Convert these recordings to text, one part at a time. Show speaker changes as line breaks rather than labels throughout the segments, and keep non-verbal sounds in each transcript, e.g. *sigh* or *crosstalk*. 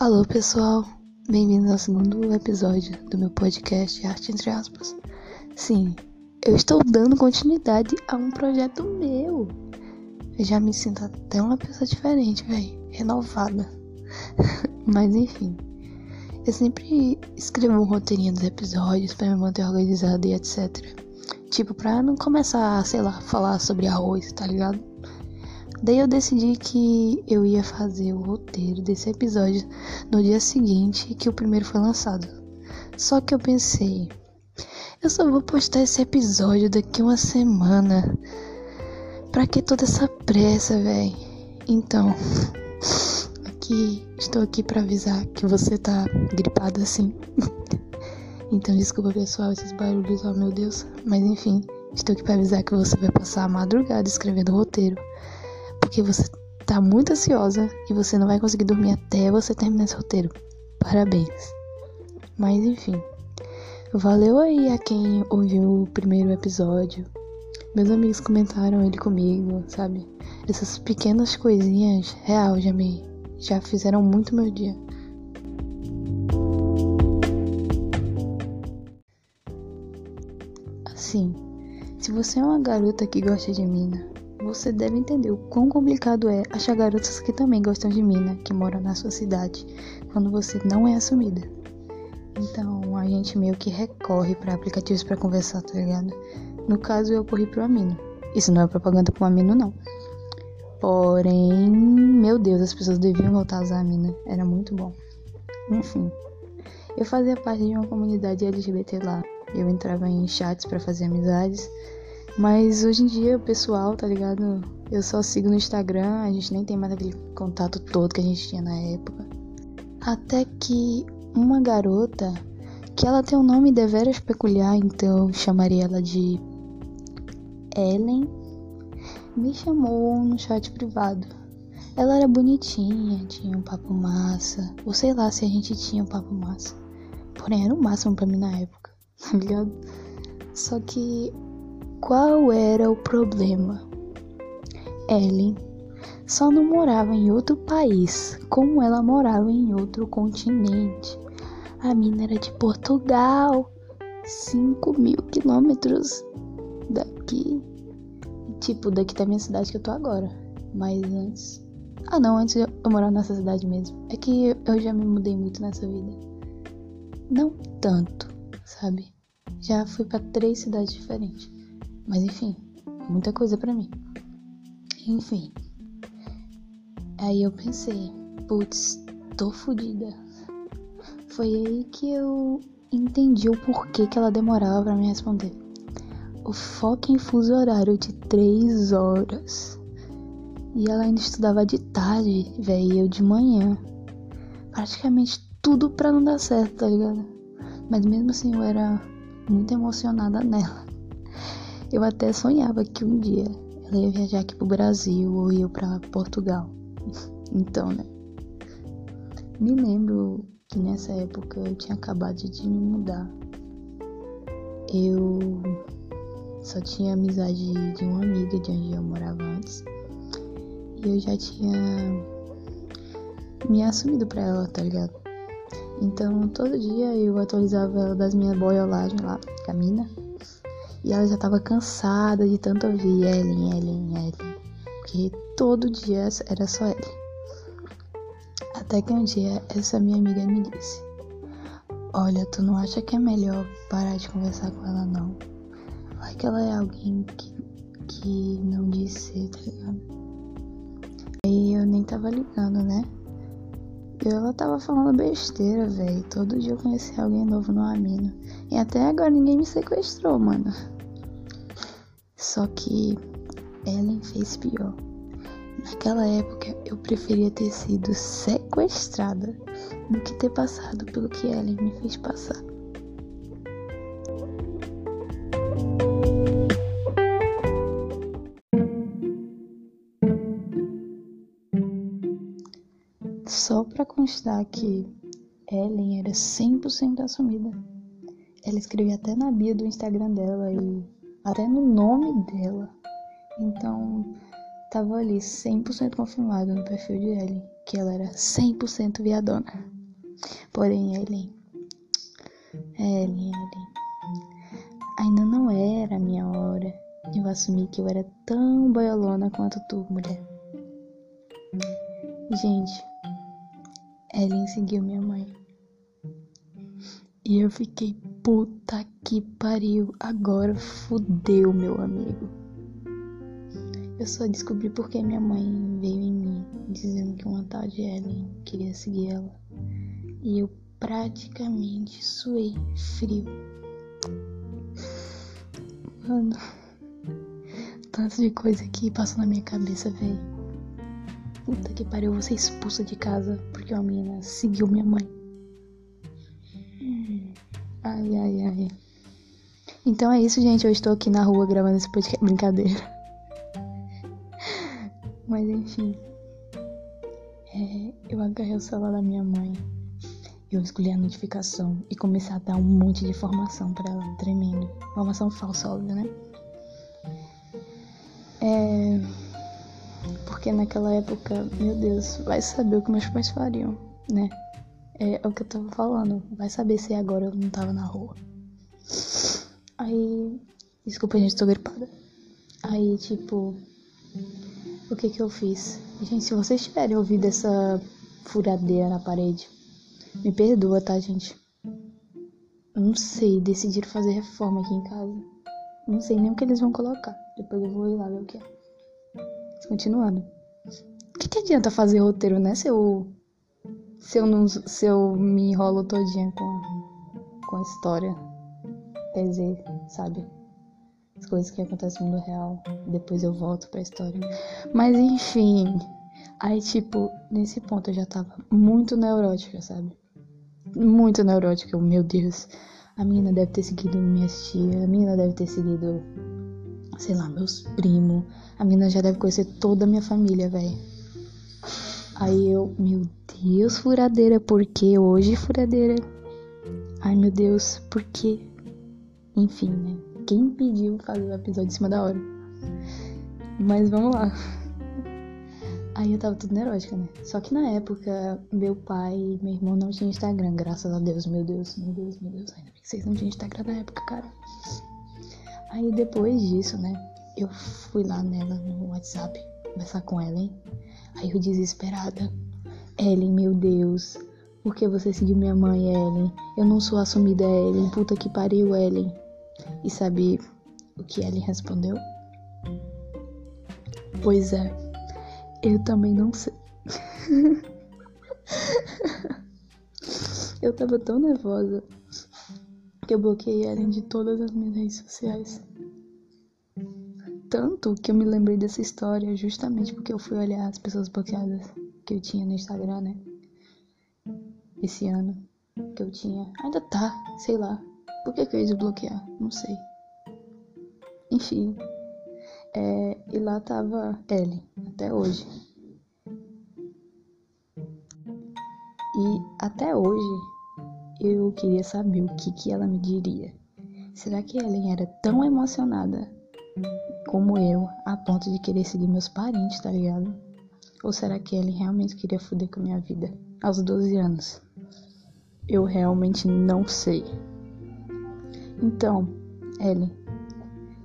Alô pessoal, bem-vindos ao segundo episódio do meu podcast Arte Entre Aspas. Sim, eu estou dando continuidade a um projeto meu. Eu já me sinto até uma pessoa diferente, velho, renovada. *laughs* Mas enfim, eu sempre escrevo um roteirinho dos episódios para me manter organizado e etc. Tipo, pra não começar, sei lá, falar sobre arroz, tá ligado? Daí eu decidi que eu ia fazer o roteiro desse episódio no dia seguinte que o primeiro foi lançado. Só que eu pensei, eu só vou postar esse episódio daqui uma semana. Pra que toda essa pressa, véi? Então, *laughs* aqui estou aqui para avisar que você tá gripado assim. *laughs* então desculpa pessoal esses barulhos, oh meu Deus. Mas enfim, estou aqui para avisar que você vai passar a madrugada escrevendo o roteiro porque você tá muito ansiosa e você não vai conseguir dormir até você terminar esse roteiro. Parabéns. Mas enfim. Valeu aí a quem ouviu o primeiro episódio. Meus amigos comentaram ele comigo, sabe? Essas pequenas coisinhas, real, já me já fizeram muito meu dia. Assim, se você é uma garota que gosta de mina, você deve entender o quão complicado é achar garotas que também gostam de mina, que moram na sua cidade, quando você não é assumida. Então a gente meio que recorre para aplicativos para conversar, tá ligado? No caso eu corri pro Amino. Isso não é propaganda com Amino, não. Porém, meu Deus, as pessoas deviam voltar a usar a mina. Era muito bom. Enfim, eu fazia parte de uma comunidade LGBT lá. Eu entrava em chats para fazer amizades mas hoje em dia o pessoal, tá ligado? Eu só sigo no Instagram, a gente nem tem mais aquele contato todo que a gente tinha na época. Até que uma garota, que ela tem um nome deveras peculiar, então chamaria ela de Ellen, me chamou no chat privado. Ela era bonitinha, tinha um papo massa, ou sei lá se a gente tinha um papo massa. Porém, era o máximo pra mim na época, *laughs* tá ligado? Só que qual era o problema? Ellen só não morava em outro país, como ela morava em outro continente. A mina era de Portugal, 5 mil quilômetros daqui. Tipo, daqui da minha cidade que eu tô agora. Mas antes. Ah, não, antes eu morava nessa cidade mesmo. É que eu já me mudei muito nessa vida. Não tanto, sabe? Já fui para três cidades diferentes. Mas enfim, muita coisa para mim. Enfim. Aí eu pensei, putz, tô fodida. Foi aí que eu entendi o porquê que ela demorava para me responder. O foco em fuso horário de três horas. E ela ainda estudava de tarde, velho, eu de manhã. Praticamente tudo pra não dar certo, tá ligado? Mas mesmo assim eu era muito emocionada nela. Eu até sonhava que um dia ela ia viajar aqui pro Brasil ou ia para Portugal. *laughs* Então, né? Me lembro que nessa época eu tinha acabado de me mudar. Eu só tinha amizade de uma amiga de onde eu morava antes. E eu já tinha me assumido pra ela, tá ligado? Então todo dia eu atualizava ela das minhas boiolagens lá, camina. E ela já tava cansada de tanto ouvir Ellen, Ellen, Ellen. Porque todo dia era só Ellen. Até que um dia essa minha amiga me disse: Olha, tu não acha que é melhor parar de conversar com ela, não? Vai que ela é alguém que, que não disse, tá ligado? Aí eu nem tava ligando, né? E ela tava falando besteira, velho. Todo dia eu conhecia alguém novo no Amino. E até agora ninguém me sequestrou, mano. Só que Ellen fez pior. Naquela época eu preferia ter sido sequestrada do que ter passado pelo que Ellen me fez passar. Só para constar que Ellen era 100% assumida. Ela escrevia até na bio do Instagram dela e até no nome dela. Então, tava ali 100% confirmado no perfil de Ellen que ela era 100% viadona. Porém, Ellen, Ellen, Ellen, ainda não era a minha hora. Eu assumi que eu era tão boiolona quanto tu, mulher. Gente, Ellen seguiu minha mãe. E eu fiquei, puta que pariu, agora fudeu, meu amigo. Eu só descobri porque minha mãe veio em mim, dizendo que uma tal de Ellen queria seguir ela. E eu praticamente suei frio. Mano, tanto de coisa que passou na minha cabeça, velho. Puta que pariu, eu vou ser expulsa de casa porque uma menina seguiu minha mãe. Ai, ai, ai. Então é isso, gente. Eu estou aqui na rua gravando esse podcast. *laughs* Brincadeira. Mas enfim. É, eu agarrei o celular da minha mãe. Eu escolhi a notificação e comecei a dar um monte de informação para ela, tremendo. Informação falsa, óbvio, né? É. Porque naquela época, meu Deus, vai saber o que meus pais fariam, né? É, é o que eu tava falando. Vai saber se agora eu não tava na rua. Aí. Desculpa, gente, tô gripada. Aí, tipo. O que que eu fiz? Gente, se vocês tiverem ouvido essa furadeira na parede, me perdoa, tá, gente? Não sei, decidiram fazer reforma aqui em casa. Não sei nem o que eles vão colocar. Depois eu vou ir lá ver o que é. Continuando. O que, que adianta fazer roteiro, né? Se eu. Se eu, não, se eu me enrolo todinha com, com a história. Dizer, sabe? As coisas que acontecem no mundo real. Depois eu volto pra história. Mas enfim. Aí, tipo, nesse ponto eu já tava muito neurótica, sabe? Muito neurótica. Meu Deus. A menina deve ter seguido minhas tias. A menina deve ter seguido, sei lá, meus primos. A menina já deve conhecer toda a minha família, velho. Aí eu, meu Deus, furadeira, por que hoje furadeira? Ai, meu Deus, por quê? Enfim, né? Quem pediu fazer o episódio em cima da hora? Mas vamos lá. Aí eu tava tudo neurótica, né? Só que na época, meu pai e meu irmão não tinham Instagram, graças a Deus, meu Deus, meu Deus, meu Deus. Ainda bem que vocês não tinham Instagram na época, cara. Aí depois disso, né? Eu fui lá nela no WhatsApp conversar com Ellen. Aí eu desesperada. Ellen, meu Deus. Por que você seguiu minha mãe, Ellen? Eu não sou assumida, Ellen. Puta que pariu, Ellen. E sabe o que Ellen respondeu? Pois é, eu também não sei. *laughs* eu tava tão nervosa que eu bloqueei Ellen de todas as minhas redes sociais. Tanto que eu me lembrei dessa história justamente porque eu fui olhar as pessoas bloqueadas que eu tinha no Instagram, né? Esse ano que eu tinha. Ainda tá, sei lá. Por que, que eu ia desbloquear? Não sei. Enfim. É, e lá tava Ellie, até hoje. E até hoje eu queria saber o que, que ela me diria. Será que Ellen era tão emocionada como eu, a ponto de querer seguir meus parentes, tá ligado? Ou será que ele realmente queria foder com a minha vida aos 12 anos? Eu realmente não sei. Então, Ellen,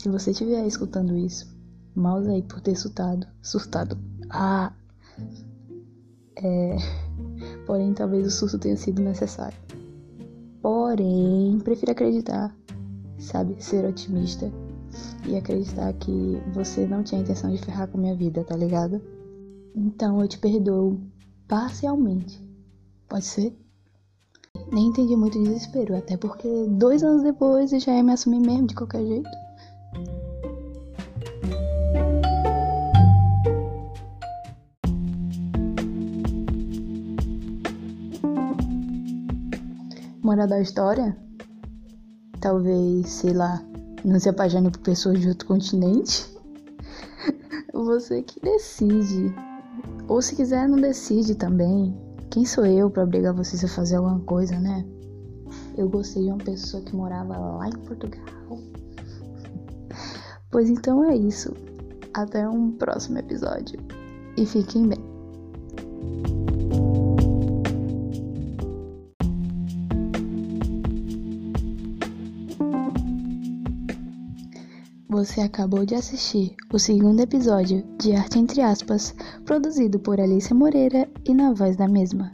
se você estiver escutando isso, mouse aí por ter surtado. Surtado. Ah! É. Porém, talvez o surto tenha sido necessário. Porém, prefiro acreditar, sabe? Ser otimista e acreditar que você não tinha intenção de ferrar com a minha vida, tá ligado? Então eu te perdoo parcialmente. Pode ser? Nem entendi muito o desespero, até porque dois anos depois eu já ia me assumir mesmo de qualquer jeito. Moral da história? Talvez, sei lá, não se apaixone por pessoas de outro continente. *laughs* Você que decide. Ou se quiser, não decide também. Quem sou eu para obrigar vocês a fazer alguma coisa, né? Eu gostei de uma pessoa que morava lá em Portugal. *laughs* Pois então é isso. Até um próximo episódio. E fiquem bem. Você acabou de assistir o segundo episódio de Arte Entre Aspas, produzido por Alicia Moreira e na voz da mesma.